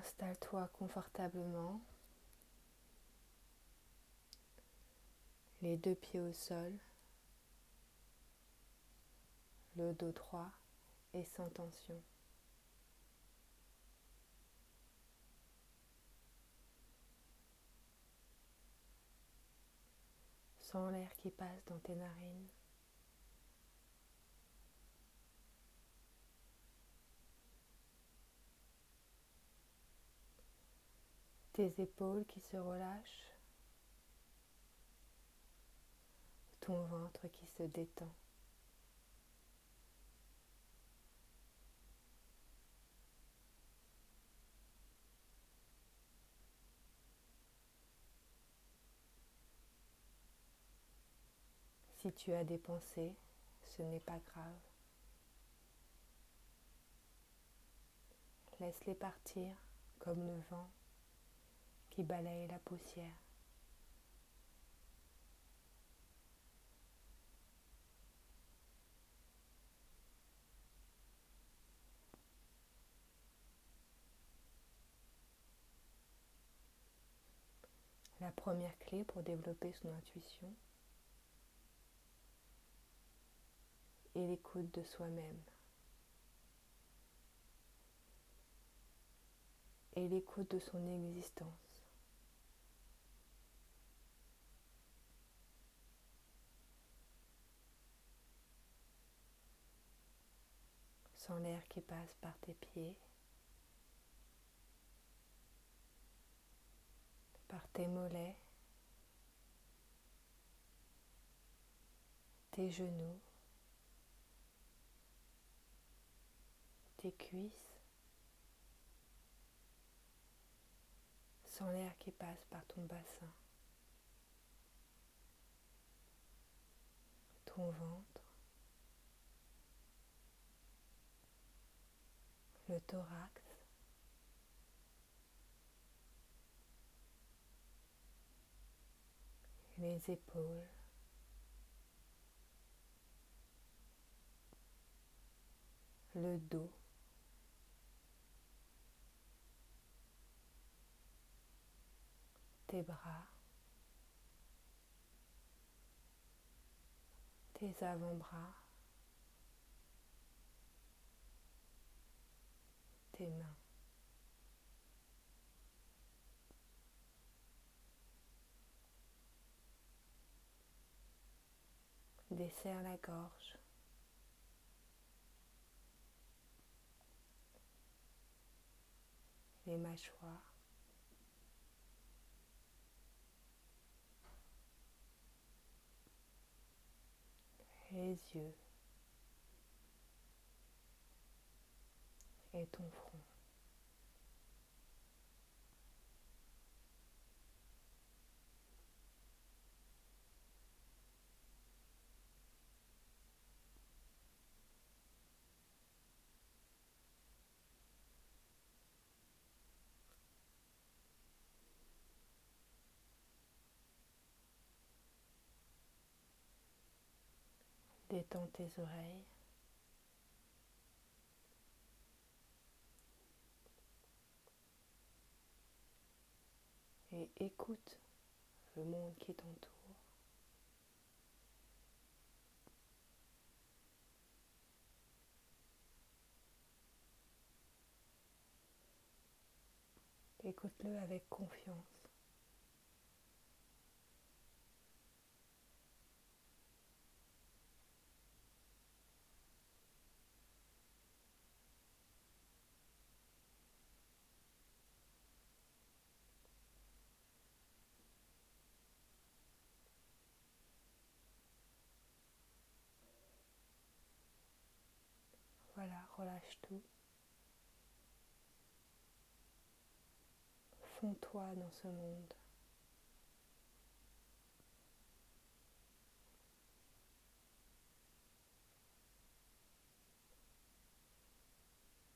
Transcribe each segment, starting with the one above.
Installe-toi confortablement, les deux pieds au sol, le dos droit et sans tension. Sans l'air qui passe dans tes narines. Tes épaules qui se relâchent, ton ventre qui se détend. Si tu as des pensées, ce n'est pas grave. Laisse-les partir comme le vent qui balaye la poussière. La première clé pour développer son intuition est l'écoute de soi-même. Et l'écoute de son existence. Sans l'air qui passe par tes pieds, par tes mollets, tes genoux, tes cuisses, sans l'air qui passe par ton bassin, ton ventre, le thorax. les épaules, le dos, tes bras, tes avant-bras, mains. Desserre la gorge. Les mâchoires. Les yeux. Ton front. Détends tes oreilles. Et écoute le monde qui t'entoure. Écoute-le avec confiance. Voilà, relâche tout. Fonds-toi dans ce monde.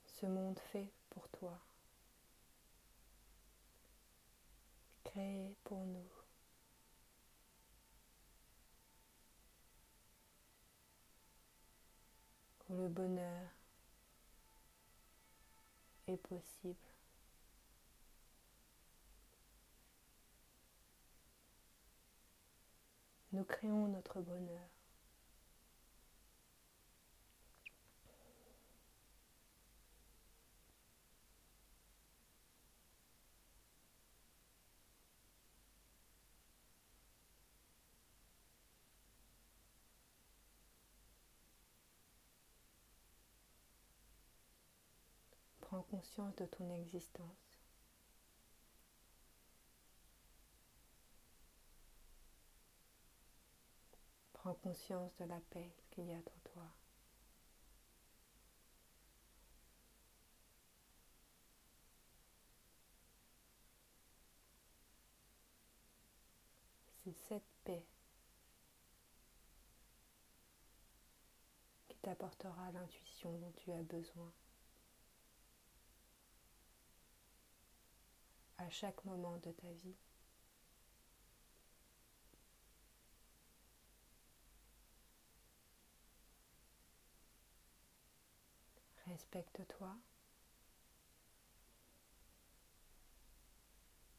Ce monde fait pour toi. Créé pour nous. le bonheur est possible. Nous créons notre bonheur. Prends conscience de ton existence. Prends conscience de la paix qu'il y a en toi. C'est cette paix qui t'apportera l'intuition dont tu as besoin. À chaque moment de ta vie. Respecte-toi.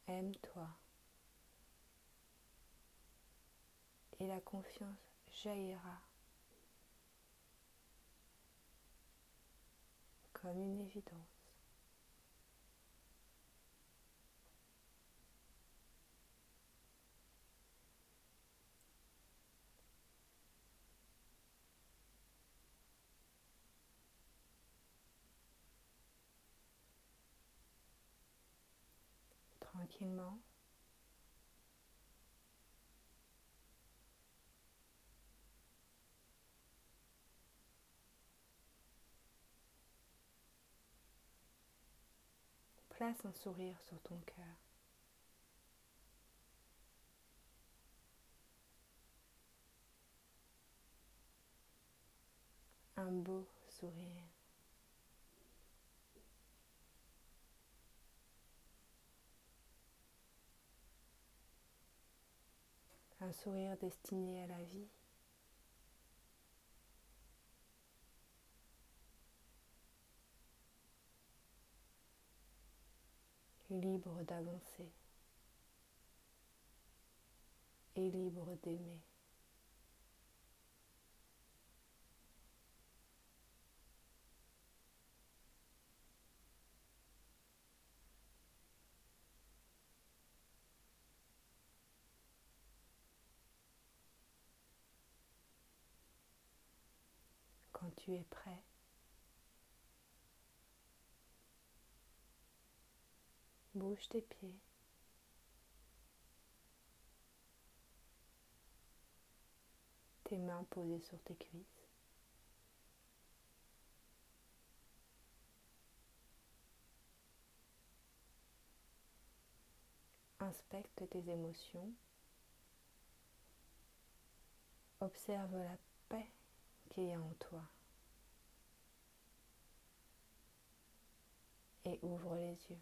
Aime-toi. Et la confiance jaillira comme une évidence. Tranquillement. Place un sourire sur ton cœur. Un beau sourire. Un sourire destiné à la vie. libre d'avancer et libre d'aimer. Tu es prêt. Bouge tes pieds. Tes mains posées sur tes cuisses. Inspecte tes émotions. Observe la paix qui est en toi. Et ouvre les yeux.